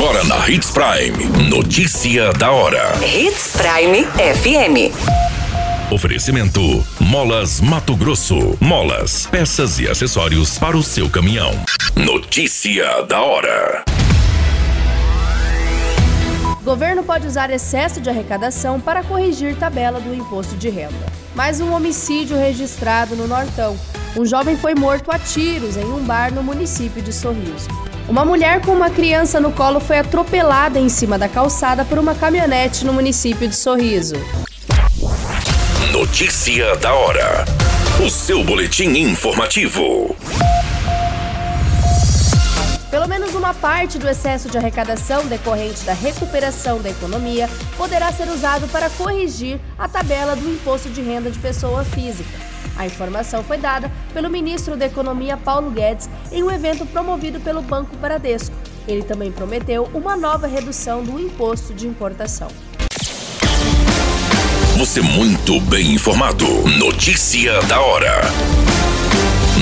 Agora na Hits Prime. Notícia da hora. Hits Prime FM. Oferecimento: Molas Mato Grosso. Molas, peças e acessórios para o seu caminhão. Notícia da hora. Governo pode usar excesso de arrecadação para corrigir tabela do imposto de renda. Mais um homicídio registrado no Nortão. Um jovem foi morto a tiros em um bar no município de Sorriso. Uma mulher com uma criança no colo foi atropelada em cima da calçada por uma caminhonete no município de Sorriso. Notícia da hora. O seu boletim informativo. Pelo menos uma parte do excesso de arrecadação decorrente da recuperação da economia poderá ser usado para corrigir a tabela do imposto de renda de pessoa física. A informação foi dada pelo ministro da Economia Paulo Guedes em um evento promovido pelo Banco Bradesco. Ele também prometeu uma nova redução do imposto de importação. Você muito bem informado. Notícia da hora.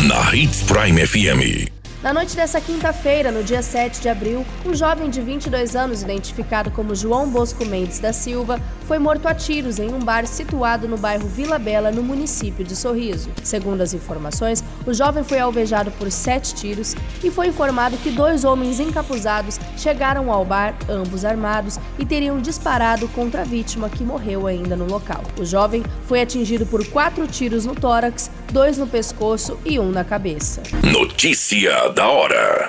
Na Hits Prime FM. Na noite dessa quinta-feira, no dia 7 de abril, um jovem de 22 anos, identificado como João Bosco Mendes da Silva, foi morto a tiros em um bar situado no bairro Vila Bela, no município de Sorriso. Segundo as informações, o jovem foi alvejado por sete tiros e foi informado que dois homens encapuzados chegaram ao bar, ambos armados, e teriam disparado contra a vítima que morreu ainda no local. O jovem foi atingido por quatro tiros no tórax, dois no pescoço e um na cabeça. Notícia da hora.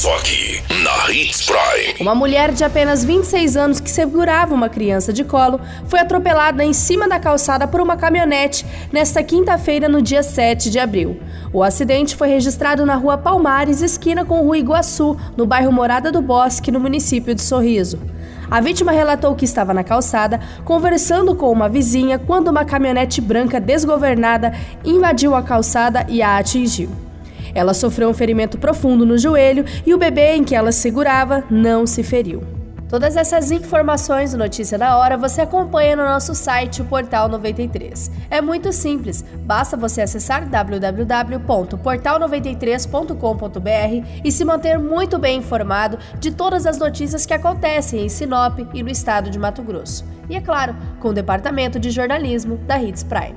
Só aqui, na Hits Prime. Uma mulher de apenas 26 anos que segurava uma criança de colo foi atropelada em cima da calçada por uma caminhonete nesta quinta-feira, no dia 7 de abril. O acidente foi registrado na rua Palmares, esquina com Rua Iguaçu, no bairro Morada do Bosque, no município de Sorriso. A vítima relatou que estava na calçada conversando com uma vizinha quando uma caminhonete branca desgovernada invadiu a calçada e a atingiu. Ela sofreu um ferimento profundo no joelho e o bebê em que ela segurava não se feriu. Todas essas informações do Notícia da Hora você acompanha no nosso site, o Portal 93. É muito simples, basta você acessar www.portal93.com.br e se manter muito bem informado de todas as notícias que acontecem em Sinop e no estado de Mato Grosso. E é claro, com o departamento de jornalismo da Hits Prime.